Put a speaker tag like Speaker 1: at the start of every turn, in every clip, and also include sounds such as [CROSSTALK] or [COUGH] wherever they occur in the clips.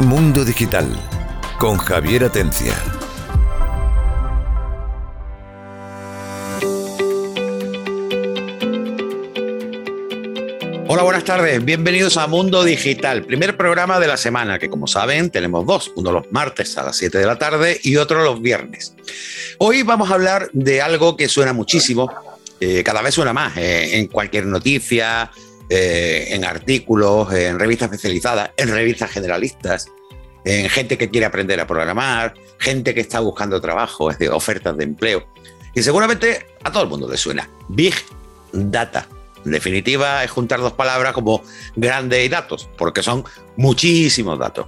Speaker 1: Mundo Digital con Javier Atencia.
Speaker 2: Hola, buenas tardes. Bienvenidos a Mundo Digital, primer programa de la semana, que como saben tenemos dos, uno los martes a las 7 de la tarde y otro los viernes. Hoy vamos a hablar de algo que suena muchísimo, eh, cada vez suena más, eh, en cualquier noticia, eh, en artículos, en revistas especializadas, en revistas generalistas, en gente que quiere aprender a programar, gente que está buscando trabajo, es decir, ofertas de empleo. Y seguramente a todo el mundo le suena. Big Data. En definitiva, es juntar dos palabras como grande y datos, porque son muchísimos datos.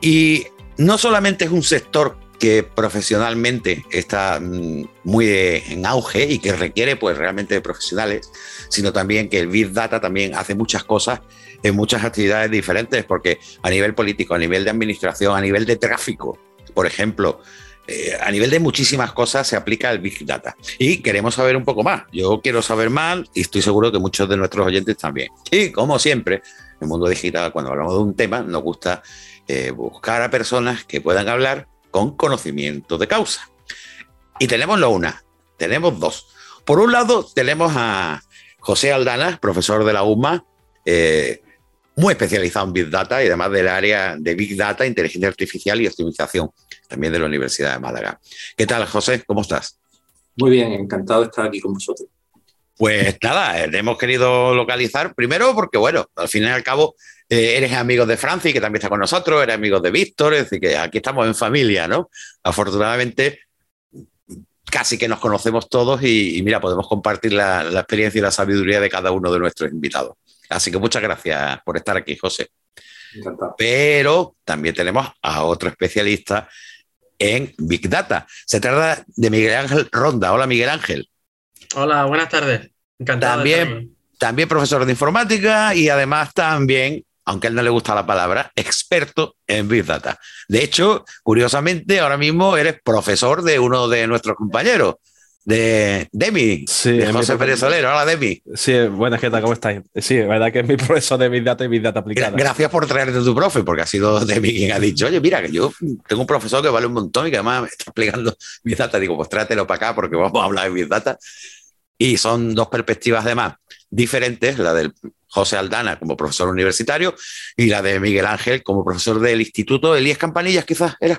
Speaker 2: Y no solamente es un sector que profesionalmente está mm, muy en auge y que requiere pues realmente de profesionales, sino también que el Big Data también hace muchas cosas en muchas actividades diferentes, porque a nivel político, a nivel de administración, a nivel de tráfico, por ejemplo, eh, a nivel de muchísimas cosas se aplica el Big Data. Y queremos saber un poco más. Yo quiero saber más y estoy seguro que muchos de nuestros oyentes también. Y como siempre, en el mundo digital, cuando hablamos de un tema, nos gusta eh, buscar a personas que puedan hablar con conocimiento de causa. Y tenemos no una, tenemos dos. Por un lado, tenemos a José Aldana, profesor de la UMA, eh, muy especializado en Big Data y además del área de Big Data, inteligencia artificial y optimización, también de la Universidad de Málaga. ¿Qué tal, José? ¿Cómo estás?
Speaker 3: Muy bien, encantado de estar aquí con vosotros.
Speaker 2: Pues nada, eh, hemos querido localizar, primero porque, bueno, al fin y al cabo, eh, eres amigo de Francis, que también está con nosotros, eres amigo de Víctor, es decir, que aquí estamos en familia, ¿no? Afortunadamente, casi que nos conocemos todos y, mira, podemos compartir la, experiencia y la sabiduría de cada uno de nuestros invitados. Así que muchas gracias por estar aquí, José. Encantado. Pero también tenemos a otro especialista en Big Data. Se trata de Miguel Ángel Ronda. Hola, Miguel Ángel.
Speaker 4: Hola, buenas tardes.
Speaker 2: Encantado. También, también profesor de informática y además también, aunque a él no le gusta la palabra, experto en Big Data. De hecho, curiosamente, ahora mismo eres profesor de uno de nuestros compañeros, de Demi,
Speaker 5: sí,
Speaker 2: de José Pérez Solero. Hola, Demi.
Speaker 5: Sí, buenas, ¿qué tal? ¿Cómo estáis? Sí, es verdad que es mi [LAUGHS] profesor de Big Data y Big Data aplicada.
Speaker 2: Gracias por traerte tu profe, porque ha sido Demi quien ha dicho, oye, mira, que yo tengo un profesor que vale un montón y que además me está explicando Big Data. Digo, pues trátelo para acá porque vamos a hablar de Big Data. Y son dos perspectivas además diferentes, la del José Aldana como profesor universitario y la de Miguel Ángel como profesor del Instituto Elías Campanillas, quizás era.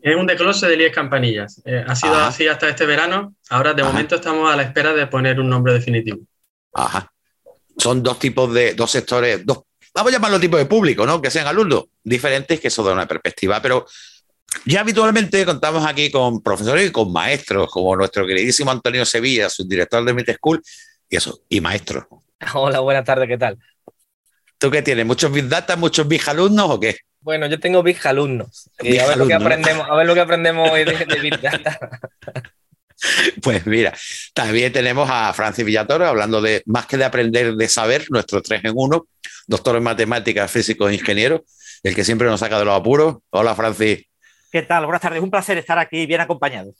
Speaker 4: Es un declose de Elías Campanillas. Eh, ha sido así hasta este verano. Ahora, de momento, estamos a la espera de poner un nombre definitivo.
Speaker 2: Ajá. Son dos tipos de, dos sectores, dos, vamos a llamarlo tipos de público, ¿no? Que sean alumnos diferentes, que eso da una perspectiva, pero ya habitualmente contamos aquí con profesores y con maestros, como nuestro queridísimo Antonio Sevilla, subdirector de Mid School, y eso, y maestros. [LAUGHS]
Speaker 6: Hola, buenas tardes, ¿qué tal?
Speaker 2: ¿Tú qué tienes? ¿Muchos Big Data, muchos Big alumnos o qué?
Speaker 6: Bueno, yo tengo Big alumnos. y a, ver lo que aprendemos, a ver lo que aprendemos hoy de, Big Data. [LAUGHS]
Speaker 2: Pues mira, también tenemos a Francis Villatoro hablando de más que de aprender, de saber, nuestro 3 en 1, doctor en matemáticas, físicos e ingenieros, el que siempre nos saca de los apuros. Hola, Francis.
Speaker 7: ¿Qué tal? Buenas tardes. Un placer estar aquí bien acompañado.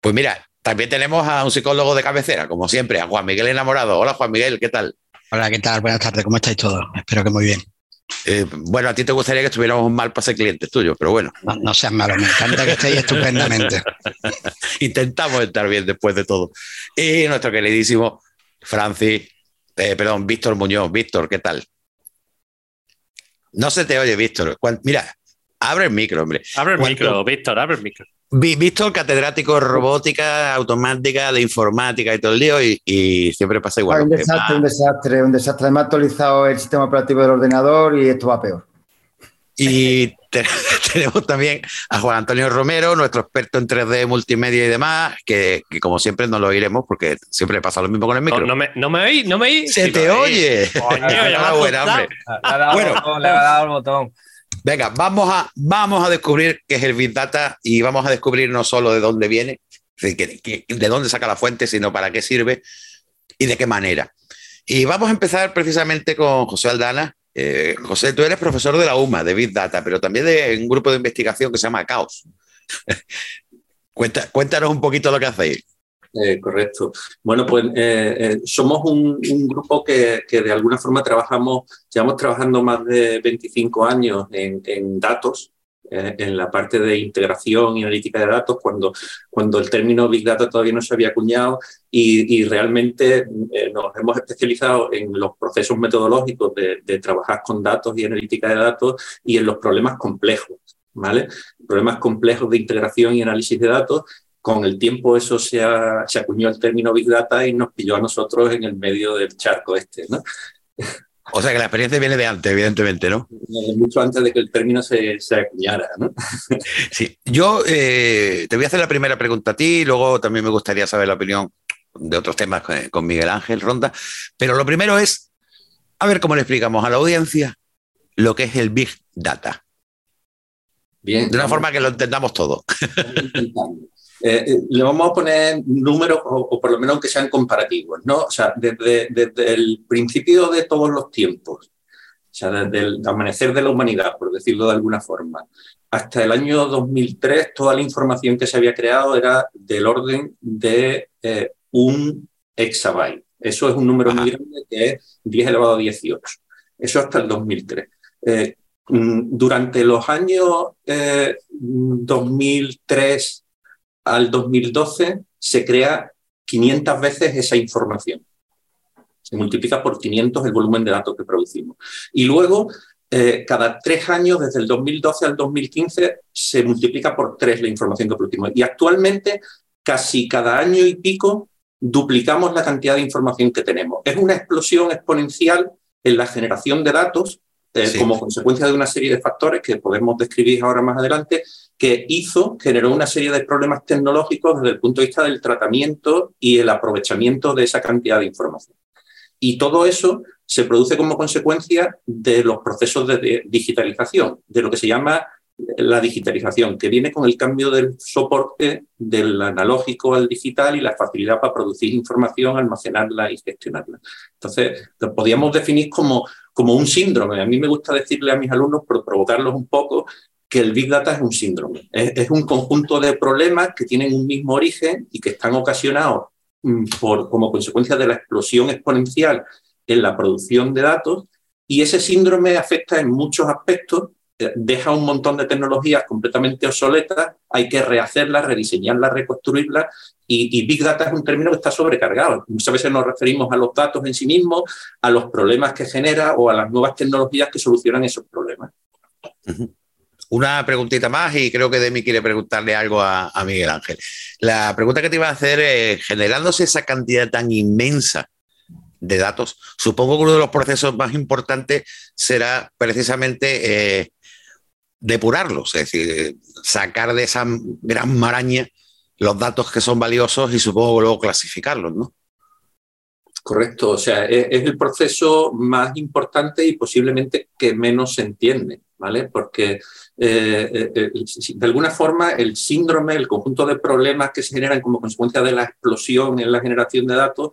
Speaker 2: Pues mira, también tenemos a un psicólogo de cabecera, como siempre, a Juan Miguel Enamorado. Hola, Juan Miguel, ¿qué tal?
Speaker 8: Hola, ¿qué tal? Buenas tardes. ¿Cómo estáis todos? Espero que muy bien.
Speaker 2: Eh, bueno, a ti te gustaría que estuviéramos mal para ser clientes tuyos, pero bueno.
Speaker 8: No, seas malo, me encanta que estéis estupendamente. [LAUGHS]
Speaker 2: Intentamos estar bien después de todo. Y nuestro queridísimo Francis, eh, perdón, Víctor Muñoz. Víctor, ¿qué tal? No se te oye, Víctor. Mira, Abre el micro, hombre.
Speaker 4: Abre el micro, Víctor, abre el micro.
Speaker 2: Víctor, catedrático de robótica, automática, de informática y todo el lío, y, siempre pasa igual.
Speaker 9: un desastre, un desastre, un desastre. Además, actualizado el sistema operativo del ordenador y esto va peor.
Speaker 2: Y [LAUGHS] tenemos también a Juan Antonio Romero, nuestro experto en 3D, multimedia y demás, que, como siempre no lo oiremos porque siempre pasa lo mismo con el micro.
Speaker 4: No, me, no me oí, no me oí.
Speaker 2: Se te oye.
Speaker 6: Coño, ya buena, hombre. bueno, le ha dado el botón.
Speaker 2: Venga, vamos a, vamos a descubrir qué es el Big Data y vamos a descubrir no solo de dónde viene, de dónde saca la fuente, sino para qué sirve y de qué manera. Y vamos a empezar precisamente con José Aldana. Eh, José, tú eres profesor de la UMA, de Big Data, pero también de un grupo de investigación que se llama Caos. [LAUGHS] cuéntanos un poquito lo que hacéis.
Speaker 3: Eh, correcto. Bueno, pues eh, eh, somos un, grupo que, de alguna forma trabajamos, llevamos trabajando más de 25 años en, datos, en la parte de integración y analítica de datos, cuando, cuando el término Big Data todavía no se había acuñado y, realmente nos hemos especializado en los procesos metodológicos de, de trabajar con datos y analítica de datos y en los problemas complejos. ¿Vale? Problemas complejos de integración y análisis de datos con el tiempo eso se, se acuñó el término Big Data y nos pilló a nosotros en el medio del charco este, ¿no?
Speaker 2: O sea que la experiencia viene de antes, evidentemente, ¿no?
Speaker 3: Mucho antes de que el término se, se acuñara, ¿no? [LAUGHS]
Speaker 2: Sí, yo eh, te voy a hacer la primera pregunta a ti, luego también me gustaría saber la opinión de otros temas con Miguel Ángel Ronda, pero lo primero es, a ver cómo le explicamos a la audiencia lo que es el Big Data. Bien. De una forma que lo entendamos todo.
Speaker 3: Eh, eh, le vamos a poner números, o, por lo menos que sean comparativos, ¿no? O sea, desde, el principio de todos los tiempos, o sea, desde el amanecer de la humanidad, por decirlo de alguna forma, hasta el año 2003, toda la información que se había creado era del orden de eh, un exabyte. Eso es un número muy grande que es 10 elevado a 18. Eso hasta el 2003. Mm, durante los años 2003 al 2012 se crea 500 veces esa información. Se multiplica por 500 el volumen de datos que producimos. Y luego, eh, cada tres años, desde el 2012 al 2015, se multiplica por tres la información que producimos. Y actualmente, casi cada año y pico, duplicamos la cantidad de información que tenemos. Es una explosión exponencial en la generación de datos eh, como consecuencia de una serie de factores que podemos describir ahora más adelante, que hizo, generó una serie de problemas tecnológicos desde el punto de vista del tratamiento y el aprovechamiento de esa cantidad de información. Y todo eso se produce como consecuencia de los procesos de digitalización, de lo que se llama la digitalización, que viene con el cambio del soporte del analógico al digital y la facilidad para producir información, almacenarla y gestionarla. Entonces, lo podríamos definir como, como un síndrome. A mí me gusta decirle a mis alumnos, por provocarlos un poco, que el Big Data es un síndrome. Es, un conjunto de problemas que tienen un mismo origen y que están ocasionados mm, por, como consecuencia de la explosión exponencial en la producción de datos y ese síndrome afecta en muchos aspectos deja un montón de tecnologías completamente obsoletas, hay que rehacerlas, rediseñarlas, reconstruirlas, y, Big Data es un término que está sobrecargado. Muchas veces nos referimos a los datos en sí mismos, a los problemas que genera o a las nuevas tecnologías que solucionan esos problemas.
Speaker 2: Una preguntita más y creo que Demi quiere preguntarle algo a, Miguel Ángel. La pregunta que te iba a hacer es, generándose esa cantidad tan inmensa de datos, supongo que uno de los procesos más importantes será precisamente eh, depurarlos, es decir, sacar de esa gran maraña los datos que son valiosos y supongo luego clasificarlos, ¿no?
Speaker 3: Correcto, o sea, es, el proceso más importante y posiblemente que menos se entiende, ¿vale? Porque eh, eh, de alguna forma el síndrome, el conjunto de problemas que se generan como consecuencia de la explosión en la generación de datos,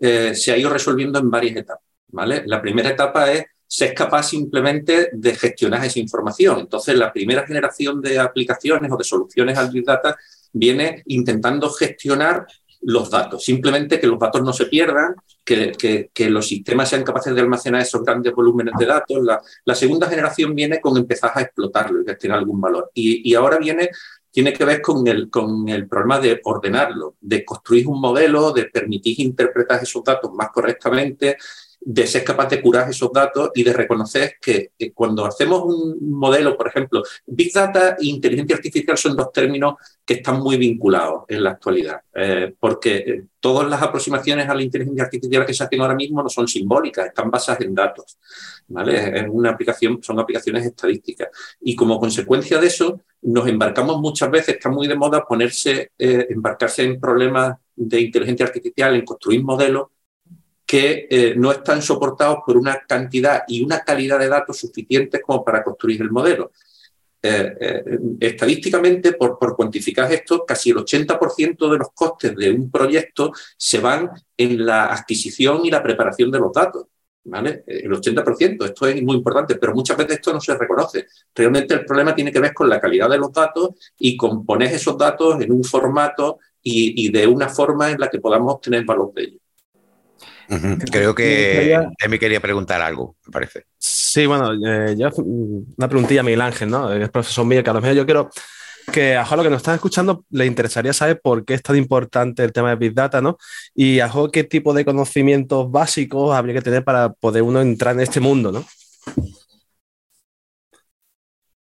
Speaker 3: eh, se ha ido resolviendo en varias etapas, ¿vale? La primera etapa es se es capaz simplemente de gestionar esa información. Entonces, la primera generación de aplicaciones o de soluciones al Big Data viene intentando gestionar los datos, simplemente que los datos no se pierdan, que, los sistemas sean capaces de almacenar esos grandes volúmenes de datos. La, segunda generación viene con empezar a explotarlo y gestionar algún valor. Y, ahora viene, tiene que ver con el, con el problema de ordenarlo, de construir un modelo, de permitir interpretar esos datos más correctamente de ser capaz de curar esos datos y de reconocer que, cuando hacemos un modelo, por ejemplo, Big Data e inteligencia artificial son dos términos que están muy vinculados en la actualidad, eh, porque eh, todas las aproximaciones a la inteligencia artificial que se hacen ahora mismo no son simbólicas, están basadas en datos. ¿vale? Es una aplicación, son aplicaciones estadísticas. Y como consecuencia de eso, nos embarcamos muchas veces, está muy de moda ponerse, eh, embarcarse en problemas de inteligencia artificial, en construir modelos que eh, no están soportados por una cantidad y una calidad de datos suficientes como para construir el modelo. Eh, eh, estadísticamente, por, por, cuantificar esto, casi el 80% de los costes de un proyecto se van en la adquisición y la preparación de los datos. ¿Vale? El 80%, esto es muy importante, pero muchas veces esto no se reconoce. Realmente el problema tiene que ver con la calidad de los datos y con poner esos datos en un formato y, de una forma en la que podamos obtener valor de ellos.
Speaker 2: Creo que Emi quería preguntar algo, me parece.
Speaker 5: Sí, bueno, eh, yo una preguntilla a Miguel Ángel, ¿no? Es profesor mío, que a lo mejor yo quiero que a lo que nos están escuchando le interesaría saber por qué es tan importante el tema de Big Data, ¿no? Y a qué tipo de conocimientos básicos habría que tener para poder uno entrar en este mundo, ¿no?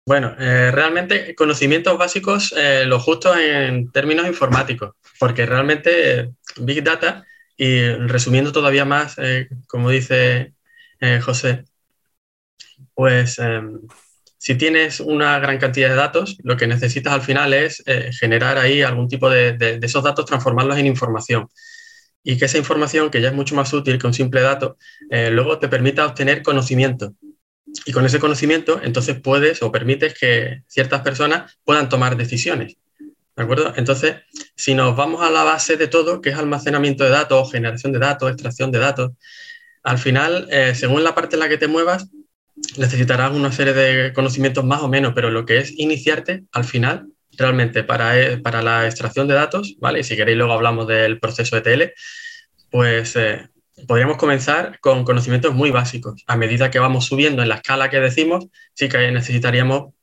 Speaker 4: Bueno, eh, realmente conocimientos básicos, eh, lo justo en términos informáticos, porque realmente Big Data, y resumiendo todavía más, eh, como dice José, pues em, si tienes una gran cantidad de datos, lo que necesitas al final es generar ahí algún tipo de, esos datos, transformarlos en información. Y que esa información, que ya es mucho más útil que un simple dato, luego te permita obtener conocimiento. Y con ese conocimiento, entonces puedes o permites que ciertas personas puedan tomar decisiones. Entonces, si nos vamos a la base de todo, que es almacenamiento de datos, generación de datos, extracción de datos, al final, eh, según la parte en la que te muevas, necesitarás una serie de conocimientos más o menos, pero lo que es iniciarte, al final, realmente para, eh, para la extracción de datos, ¿vale? Y si queréis luego hablamos del proceso ETL, pues eh, podríamos comenzar con conocimientos muy básicos. A medida que vamos subiendo en la escala que decimos, sí que necesitaríamos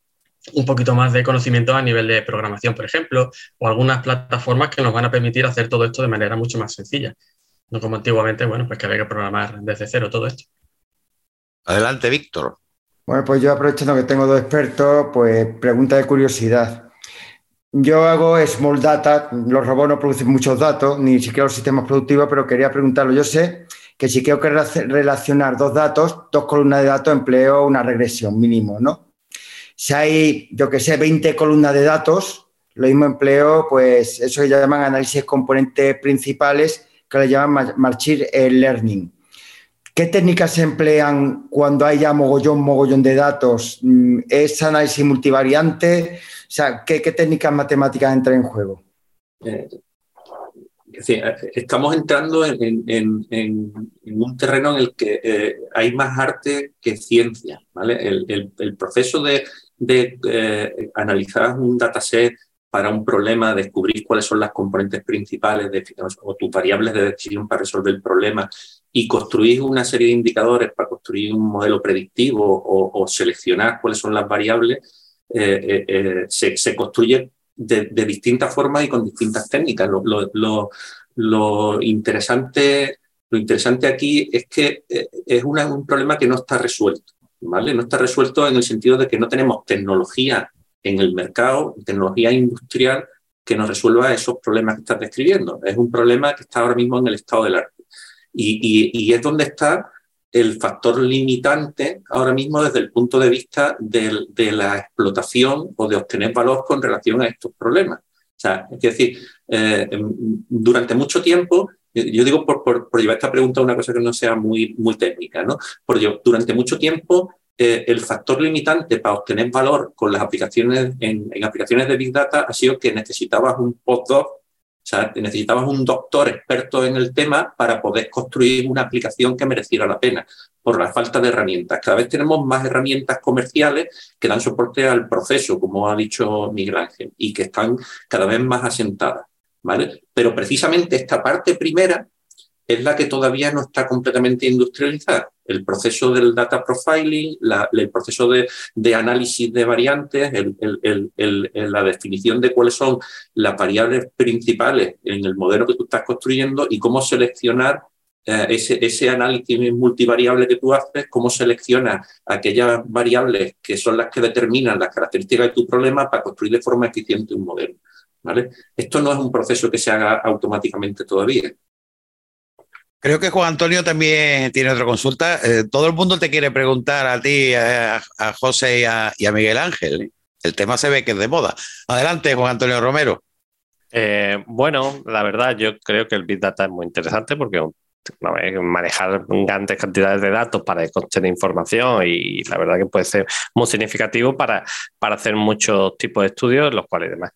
Speaker 4: un poquito más de conocimiento a nivel de programación, por ejemplo, o algunas plataformas que nos van a permitir hacer todo esto de manera mucho más sencilla. No como antiguamente, bueno, pues que había que programar desde cero todo esto.
Speaker 2: Adelante, Víctor.
Speaker 9: Bueno, pues yo aprovechando que tengo dos expertos, pues pregunta de curiosidad. Yo hago small data, los robots no producen muchos datos, ni siquiera los sistemas productivos, pero quería preguntarlo. Yo sé que si quiero relacionar dos datos, dos columnas de datos, empleo una regresión mínimo, ¿no? Si hay, yo que sé, 20 columnas de datos, lo mismo empleo, pues eso que llaman análisis componentes principales, que le llaman Machine Learning. ¿Qué técnicas se emplean cuando hay ya mogollón, mogollón de datos? Mm, ¿Es análisis multivariante? O sea, ¿qué, técnicas matemáticas entran en juego?
Speaker 3: Eh, estamos entrando en, un terreno en el que eh, hay más arte que ciencia. ¿vale? El, proceso de, eh, analizar un dataset para un problema, descubrir cuáles son las componentes principales de, o tus variables de decisión para resolver el problema y construir una serie de indicadores para construir un modelo predictivo o seleccionar cuáles son las variables, eh, eh, eh, se, construye de, distintas formas y con distintas técnicas. Lo, interesante, lo interesante aquí es que es un problema que no está resuelto. ¿Vale? No está resuelto en el sentido de que no tenemos tecnología en el mercado, tecnología industrial que nos resuelva esos problemas que estás describiendo. Es un problema que está ahora mismo en el estado del arte. y es donde está el factor limitante ahora mismo desde el punto de vista de, la explotación o de obtener valor con relación a estos problemas. O sea, es decir, eh, durante mucho tiempo, yo digo por, llevar esta pregunta a una cosa que no sea muy, muy técnica, ¿no? Porque durante mucho tiempo eh, el factor limitante para obtener valor con las aplicaciones en, en, aplicaciones de Big Data ha sido que necesitabas un postdoc o sea, necesitabas un doctor experto en el tema para poder construir una aplicación que mereciera la pena, por la falta de herramientas. Cada vez tenemos más herramientas comerciales que dan soporte al proceso, como ha dicho Miguel Ángel, y que están cada vez más asentadas. Pero precisamente esta parte primera es la que todavía no está completamente industrializada. El proceso del data profiling, el proceso de, análisis de variantes, la definición de cuáles son las variables principales en el modelo que tú estás construyendo y cómo seleccionar eh, ese, ese, análisis multivariable que tú haces, cómo seleccionas aquellas variables que son las que determinan las características de tu problema para construir de forma eficiente un modelo. ¿Vale? Esto no es un proceso que se haga automáticamente todavía.
Speaker 2: Creo que Juan Antonio también tiene otra consulta. Eh, todo el mundo te quiere preguntar a ti, a, José y a, Miguel Ángel. El tema se ve que es de moda. Adelante, Juan Antonio Romero.
Speaker 5: Eh, bueno, la verdad, yo creo que el Big Data es muy interesante porque manejar grandes cantidades de datos para obtener información y la verdad que puede ser muy significativo para, para hacer muchos tipos de estudios, los cuales demás.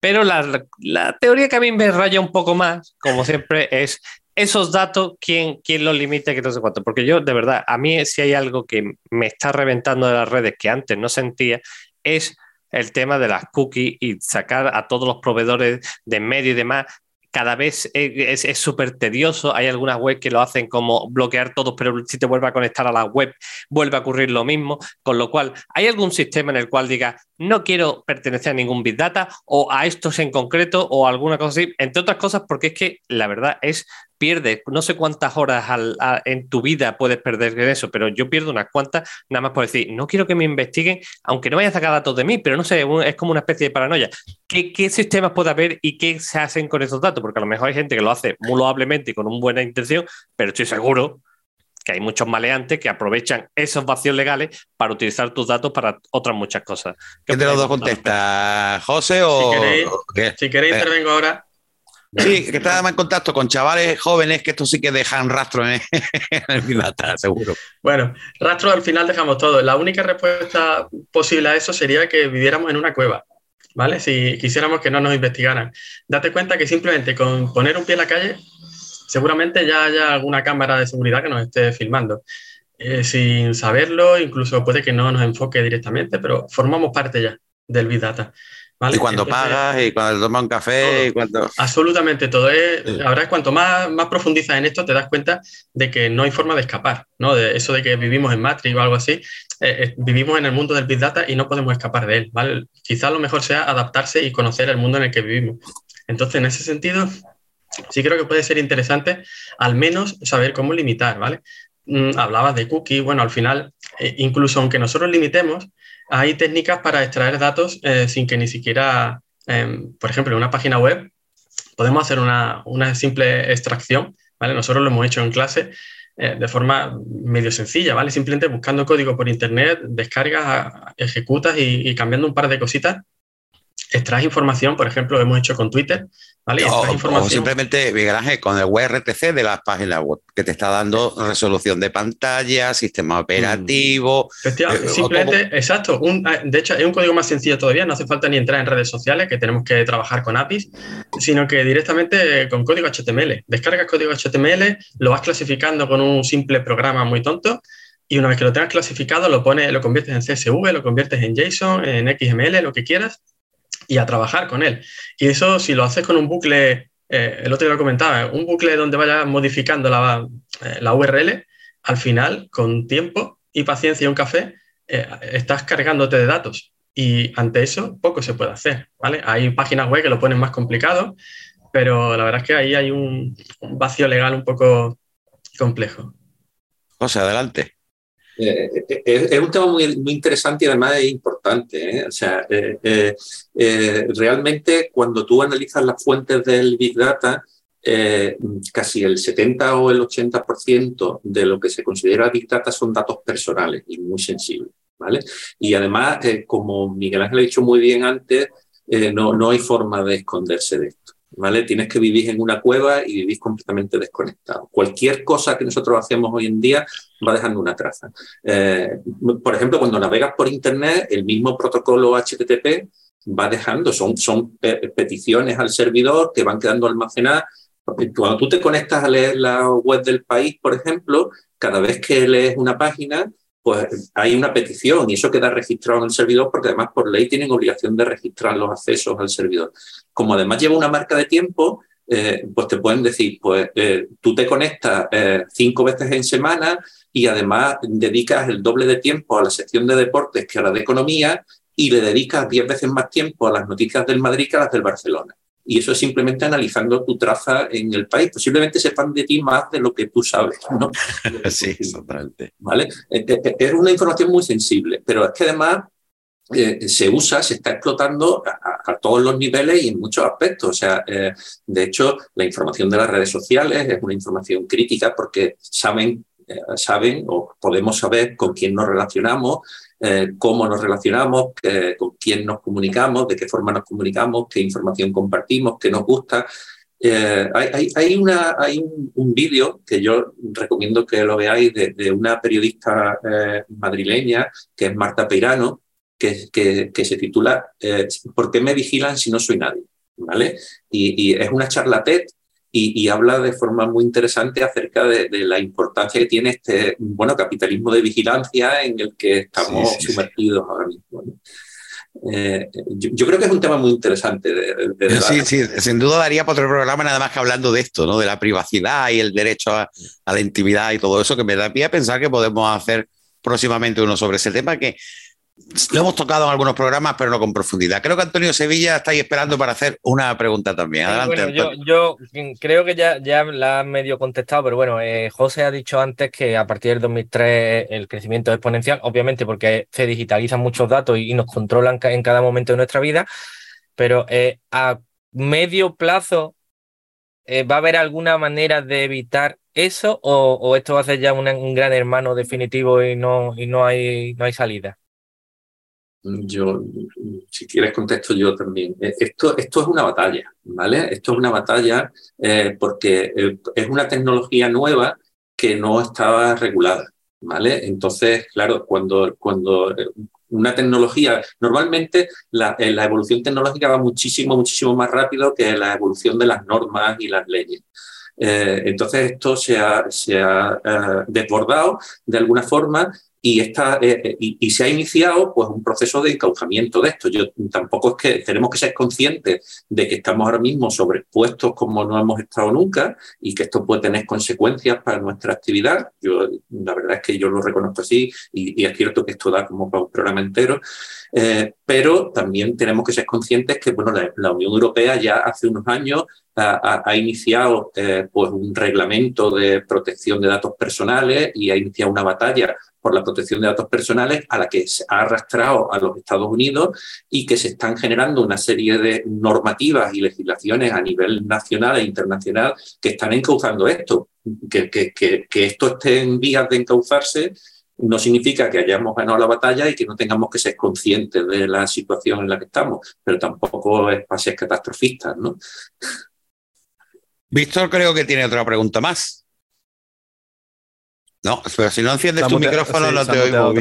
Speaker 5: Pero la, la, teoría que a mí me raya un poco más, como siempre, es esos datos, ¿quién, quién los limita? Que no sé cuánto. Porque yo, de verdad, a mí si hay algo que me está reventando de las redes que antes no sentía, es el tema de las cookies y sacar a todos los proveedores de medio y demás cada vez es súper tedioso. Hay algunas webs que lo hacen como bloquear todos, pero si te vuelve a conectar a la web, vuelve a ocurrir lo mismo. Con lo cual, ¿hay algún sistema en el cual diga, no quiero pertenecer a ningún Big Data o a estos en concreto o alguna cosa así? Entre otras cosas, porque es que la verdad es pierdes, no sé cuántas horas en tu vida puedes perder en eso, pero yo pierdo unas cuantas nada más por decir, no quiero que me investiguen, aunque no vayan a sacar datos de mí, pero no sé, es como una especie de paranoia. ¿Qué, sistemas puede haber y qué se hacen con esos datos? Porque a lo mejor hay gente que lo hace muy loablemente y con una buena intención, pero estoy seguro que hay muchos maleantes que aprovechan esos vacíos legales para utilizar tus datos para otras muchas cosas.
Speaker 2: ¿Qué de los dos contesta? ¿José o.?
Speaker 4: Si queréis, si intervengo ahora.
Speaker 2: Sí, que está en contacto con chavales jóvenes que esto sí que dejan rastro en, [LAUGHS] el Bidata, seguro.
Speaker 4: Bueno, rastro al final dejamos todo. La única respuesta posible a eso sería que viviéramos en una cueva, ¿vale? Si quisiéramos que no nos investigaran. Date cuenta que simplemente con poner un pie en la calle, seguramente ya haya alguna cámara de seguridad que nos esté filmando. Eh, sin saberlo, incluso puede que no nos enfoque directamente, pero formamos parte ya del Big Data.
Speaker 2: Y cuando pagas, y cuando tomas un café, y cuando...
Speaker 4: Absolutamente todo. Es, La verdad es cuanto más, más profundizas en esto, te das cuenta de que no hay forma de escapar, ¿no? De eso de que vivimos en Matrix o algo así, eh, eh, vivimos en el mundo del Big Data y no podemos escapar de él, ¿vale? Quizás lo mejor sea adaptarse y conocer el mundo en el que vivimos. Entonces, en ese sentido, sí creo que puede ser interesante al menos saber cómo limitar, ¿vale? Mm, hablabas de cookies, bueno, al final, eh, incluso aunque nosotros limitemos, hay técnicas para extraer datos eh, sin que ni siquiera, em, por ejemplo, en una página web podemos hacer una, simple extracción, ¿vale? Nosotros lo hemos hecho en clase eh, de forma medio sencilla, ¿vale? Simplemente buscando código por internet, descargas, ejecutas y cambiando un par de cositas extraes información, por ejemplo, hemos hecho con Twitter, ¿vale?
Speaker 2: O, simplemente, Miguel Ángel, con el WRTC de las páginas web, que te está dando resolución de pantalla, sistema mm. operativo.
Speaker 4: Efectivamente, eh, simplemente, exacto. Ah, de hecho, es un código más sencillo todavía, no hace falta ni entrar en redes sociales, que tenemos que trabajar con APIs, sino que directamente con código HTML. Descargas código HTML, lo vas clasificando con un simple programa muy tonto y una vez que lo tengas clasificado, lo, pones, lo conviertes en CSV, lo conviertes en JSON, en XML, lo que quieras, y a trabajar con él. Y eso, si lo haces con un bucle, eh, el otro día lo comentaba, un bucle donde vayas modificando la, eh, la, URL, al final, con tiempo y paciencia y un café, eh, estás cargándote de datos. Y ante eso, poco se puede hacer. ¿vale? Hay páginas web que lo ponen más complicado, pero la verdad es que ahí hay un, un vacío legal un poco complejo.
Speaker 2: José, adelante.
Speaker 3: Eh, eh, es, un tema muy, interesante y además es importante. ¿eh? O sea, realmente cuando tú analizas las fuentes del Big Data, casi el 70 o el 80% de lo que se considera Big Data son datos personales y muy sensibles. ¿vale? Y además, como Miguel Ángel ha dicho muy bien antes, no, no hay forma de esconderse de esto. ¿Vale? Tienes que vivir en una cueva y vivir completamente desconectado. Cualquier cosa que nosotros hacemos hoy en día va dejando una traza. Eh, por ejemplo, cuando navegas por Internet, el mismo protocolo HTTP va dejando, son, son peticiones al servidor que van quedando almacenadas. Cuando tú te conectas a leer la web del país, por ejemplo, cada vez que lees una página, pues hay una petición y eso queda registrado en el servidor porque además por ley tienen obligación de registrar los accesos al servidor. Como además lleva una marca de tiempo, eh, pues te pueden decir, pues eh, tú te conectas eh, cinco veces en semana y además dedicas el doble de tiempo a la sección de deportes que a la de economía y le dedicas diez veces más tiempo a las noticias del Madrid que a las del Barcelona y eso es simplemente analizando tu traza en el país. Posiblemente sepan de ti más de lo que tú sabes, ¿no? [LAUGHS]
Speaker 2: sí, exactamente.
Speaker 3: ¿Vale? Eh, eh, eh, es una información muy sensible, pero es que además se usa, se está explotando a, todos los niveles y en muchos aspectos. O sea, de hecho, la información de las redes sociales es una información crítica porque saben, saben o podemos saber con quién nos relacionamos, eh, cómo nos relacionamos, con quién nos comunicamos, de qué forma nos comunicamos, qué información compartimos, qué nos gusta. Eh, hay, hay un, vídeo que yo recomiendo que lo veáis de, una periodista eh, madrileña que es Marta Peirano, que, se titula ¿Por qué me vigilan si no soy nadie? ¿Vale? Y, es una charlatette y, habla de forma muy interesante acerca de, la importancia que tiene este bueno, capitalismo de vigilancia en el que estamos sumergidos ahora mismo. Eh, yo, creo que es un tema muy interesante. De,
Speaker 2: sí, sí, sin duda daría para otro programa nada más que hablando de esto, ¿no? De la privacidad y el derecho a, a la intimidad y todo eso, que me da pie a pensar que podemos hacer próximamente uno sobre ese tema que lo hemos tocado en algunos programas, pero no con profundidad. Creo que Antonio Sevilla está ahí esperando para hacer una pregunta también. Adelante.
Speaker 6: yo, creo que ya, ya la han medio contestado, pero bueno, eh, José ha dicho antes que a partir del 2003 el crecimiento es exponencial, obviamente porque se digitalizan muchos datos y, nos controlan en cada momento de nuestra vida, pero eh, a medio plazo eh, ¿va a haber alguna manera de evitar eso o, esto va a ser ya un gran hermano definitivo y no, y no, hay, no hay salida?
Speaker 3: Yo, si quieres contesto yo también. Eh, esto, esto es una batalla, ¿vale? Esto es una batalla eh, porque eh, es una tecnología nueva que no estaba regulada, ¿vale? Entonces, claro, cuando, cuando una tecnología, normalmente la, la, evolución tecnológica va muchísimo, muchísimo más rápido que la evolución de las normas y las leyes. entonces esto se ha, se ha desbordado de alguna forma y, está, eh, eh, y, se ha iniciado pues, un proceso de encauzamiento de esto. Yo tampoco es que tenemos que ser conscientes de que estamos ahora mismo sobrepuestos como no hemos estado nunca y que esto puede tener consecuencias para nuestra actividad. Yo, la verdad es que yo lo reconozco así y, es cierto que esto da como para un programa entero, eh, pero también tenemos que ser conscientes que bueno, la, Unión Europea ya hace unos años ha, iniciado pues un reglamento de protección de datos personales y ha iniciado una batalla por la protección de datos personales a la que se ha arrastrado a los Estados Unidos y que se están generando una serie de normativas y legislaciones a nivel nacional e internacional que están encauzando esto. Que, que, que, esto esté en vías de encauzarse no significa que hayamos ganado la batalla y que no tengamos que ser conscientes de la situación en la que estamos, pero tampoco es para ser catastrofistas, ¿no?
Speaker 2: Víctor creo que tiene otra pregunta más. No, pero si no enciendes tu micrófono no te oigo.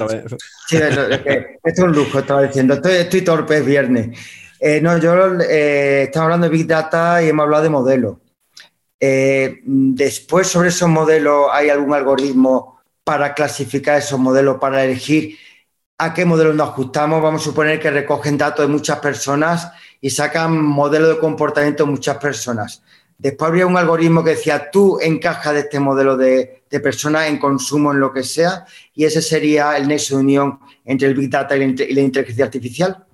Speaker 9: Sí, [LAUGHS] esto es un lujo, estaba diciendo. Estoy, torpe, es viernes. Eh, no, yo eh, estamos hablando de Big Data y hemos hablado de modelos. Eh, después, sobre esos modelos, ¿hay algún algoritmo para clasificar esos modelos, para elegir a qué modelo nos ajustamos? Vamos a suponer que recogen datos de muchas personas y sacan modelos de comportamiento de muchas personas. Después habría un algoritmo que decía, tú encajas de este modelo de, personas en consumo, en lo que sea, y ese sería el nexo de unión entre el Big Data y la, inteligencia artificial.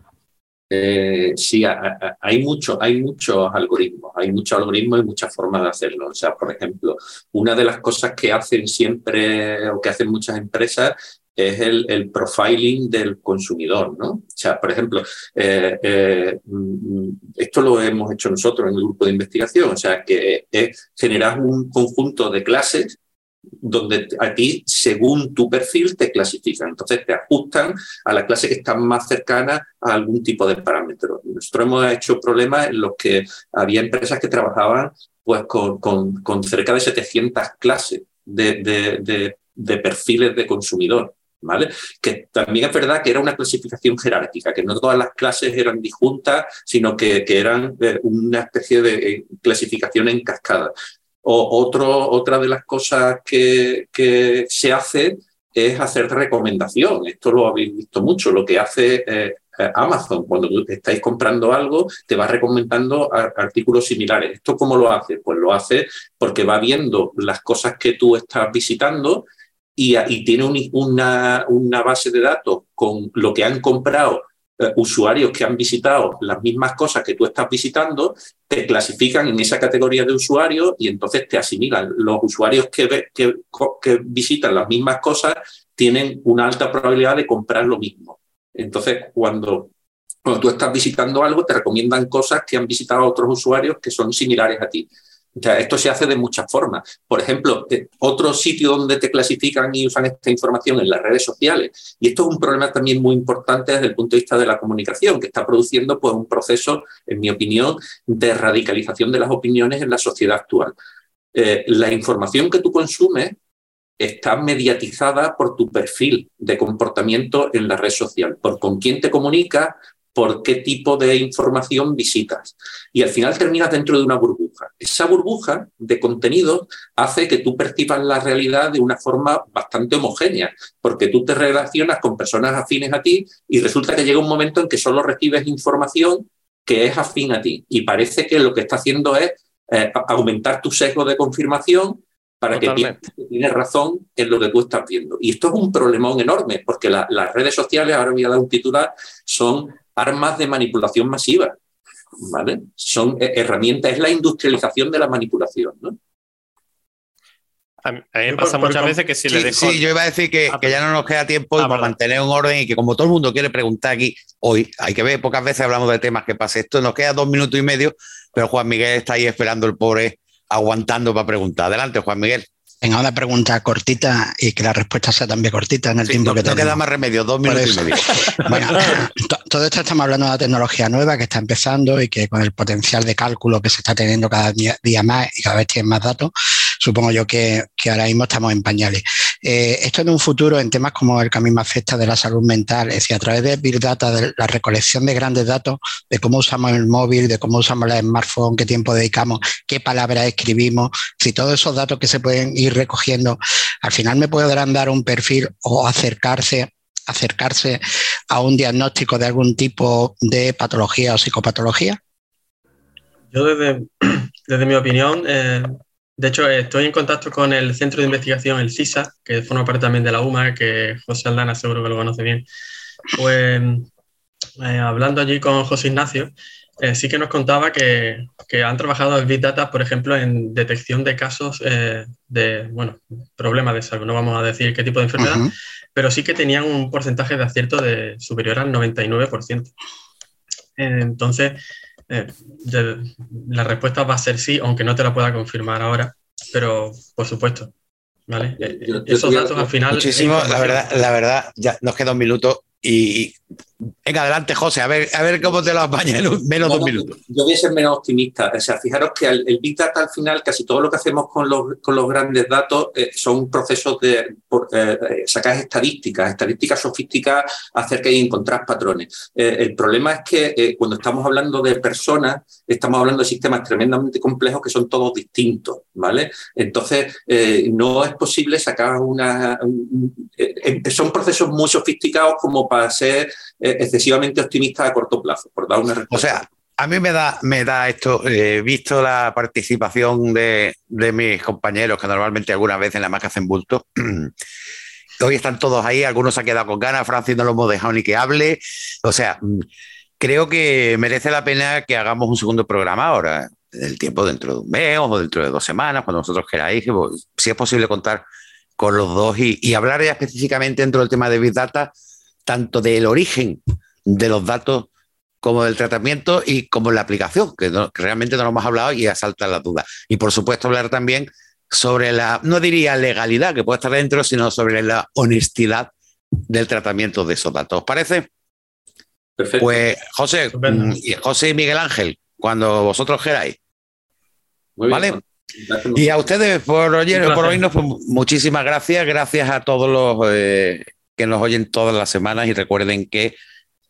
Speaker 3: Eh, sí, hay, mucho, hay muchos algoritmos, hay muchos algoritmos y muchas formas de hacerlo. O sea, por ejemplo, una de las cosas que hacen siempre o que hacen muchas empresas es el, profiling del consumidor, ¿no? O sea, por ejemplo, eh, eh, mm, esto lo hemos hecho nosotros en el grupo de investigación, o sea, que es generar un conjunto de clases donde a ti, según tu perfil, te clasifican. Entonces te ajustan a la clase que está más cercana a algún tipo de parámetro. Nosotros hemos hecho problemas en los que había empresas que trabajaban pues, con, con, cerca de 700 clases de, de perfiles de consumidor. Que también es verdad que era una clasificación jerárquica, que no todas las clases eran disjuntas, sino que, eran eh, una especie de eh, clasificación en cascada. O otra de las cosas que, se hace es hacer recomendación. Esto lo habéis visto mucho. Lo que hace eh, Amazon, cuando estáis comprando algo, te va recomendando artículos similares. ¿Esto cómo lo hace? Pues lo hace porque va viendo las cosas que tú estás visitando y, tiene una, base de datos con lo que han comprado eh, usuarios que han visitado las mismas cosas que tú estás visitando, te clasifican en esa categoría de usuarios y entonces te asimilan. Los usuarios que, que, que visitan las mismas cosas tienen una alta probabilidad de comprar lo mismo. Entonces, cuando cuando tú estás visitando algo, te recomiendan cosas que han visitado otros usuarios que son similares a ti esto se hace de muchas formas. Por ejemplo, eh, otro sitio donde te clasifican y usan esta información en las redes sociales. Y esto es un problema también muy importante desde el punto de vista de la comunicación, que está produciendo pues, un proceso, en mi opinión, de radicalización de las opiniones en la sociedad actual. Eh, la información que tú consumes está mediatizada por tu perfil de comportamiento en la red social, por con quién te comunicas, por qué tipo de información visitas. Y al final terminas dentro de una burbuja. Esa burbuja de contenido hace que tú percibas la realidad de una forma bastante homogénea, porque tú te relacionas con personas afines a ti y resulta que llega un momento en que solo recibes información que es afín a ti. Y parece que lo que está haciendo es eh, aumentar tu sesgo de confirmación para que tienes razón en lo que tú estás viendo. Y esto es un problemón enorme, porque las redes sociales, ahora voy a dar un titular, son armas de manipulación masiva. ¿vale? Son herramientas, es la industrialización de la manipulación. ¿no?
Speaker 5: A mí, me pasa muchas veces que si le dejo.
Speaker 2: Sí, yo iba a decir que, ah, ya no nos queda tiempo ah, para mantener un orden y que, como todo el mundo quiere preguntar aquí hoy, hay que ver, pocas veces hablamos de temas que pase esto. Nos queda dos minutos y medio, pero Juan Miguel está ahí esperando el pobre, aguantando para preguntar. Adelante, Juan Miguel.
Speaker 8: Venga, una pregunta cortita y que la respuesta sea también cortita en el tiempo que tenemos.
Speaker 2: No queda más remedio, dos minutos y medio. [LAUGHS]
Speaker 8: bueno, todo esto estamos hablando de una tecnología nueva que está empezando y que con el potencial de cálculo que se está teniendo cada día más y cada vez tiene más datos, supongo yo que, ahora mismo estamos en pañales. Eh, esto en un futuro, en temas como el que a mí afecta de la salud mental, es decir, a través de Big Data, de la recolección de grandes datos, de cómo usamos el móvil, de cómo usamos el smartphone, qué tiempo dedicamos, qué palabras escribimos, si todos esos datos que se pueden ir recogiendo, al final me podrán dar un perfil o acercarse acercarse a un diagnóstico de algún tipo de patología o psicopatología?
Speaker 4: Yo desde, [CLEARS THROAT] desde mi opinión, eh, de hecho, estoy en contacto con el Centro de Investigación, el CISA, que forma parte también de la UMA, que José Aldana seguro que lo conoce bien. Pues eh, hablando allí con José Ignacio, eh, sí que nos contaba que, que, han trabajado en Big Data, por ejemplo, en detección de casos eh, de, bueno, problemas de salud, no vamos a decir qué tipo de enfermedad, pero sí que tenían un porcentaje de acierto de superior al 99%. entonces, eh, la respuesta va a ser sí, aunque no te la pueda confirmar ahora, pero por supuesto. ¿vale? Eh, esos datos al final.
Speaker 2: Muchísimo, la verdad, la verdad, ya nos queda un minuto y venga, adelante, José, a ver, a ver cómo te lo apañas en menos de un minuto.
Speaker 3: Yo voy a ser menos optimista. O sea, fijaros que el, Big Data al final, casi todo lo que hacemos con los, con los grandes datos eh, son procesos de eh, sacar estadísticas, estadísticas sofisticadas acerca de encontrar patrones. Eh, el problema es que cuando estamos hablando de personas, estamos hablando de sistemas tremendamente complejos que son todos distintos, ¿vale? Entonces, no es posible sacar una... son procesos muy sofisticados como para ser eh, excesivamente optimista a corto plazo, por dar una respuesta.
Speaker 2: O sea, a mí me da, me da esto, eh, visto la participación de, mis compañeros, que normalmente algunas veces la más que hacen bulto, [CLEARS THROAT] hoy están todos ahí, algunos se han quedado con ganas, Francis no lo hemos dejado ni que hable, o sea, mm, creo que merece la pena que hagamos un segundo programa ahora, el tiempo dentro de un mes o dentro de dos semanas, cuando vosotros queráis, si es posible contar con los dos y, y hablar ya específicamente dentro del tema de Big Data tanto del origen de los datos como del tratamiento y como la aplicación, que, realmente no lo hemos hablado y asalta la duda. Y por supuesto hablar también sobre la, no diría legalidad que puede estar dentro, sino sobre la honestidad del tratamiento de esos datos. ¿Os parece? Perfecto. Pues José, mm, José y Miguel Ángel, cuando vosotros queráis. ¿Vale? Y a ustedes por, oír, por oírnos, pues, muchísimas gracias. Gracias a todos los eh, que nos oyen todas las semanas y recuerden que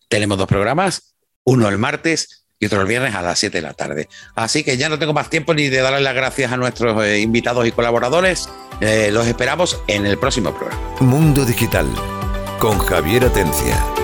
Speaker 2: tenemos dos programas, uno el martes y otro el viernes a las 7 de la tarde. Así que ya no tengo más tiempo ni de darle las gracias a nuestros eh, invitados y colaboradores. Eh, los esperamos en el próximo programa.
Speaker 1: Mundo Digital con Javier Atencia.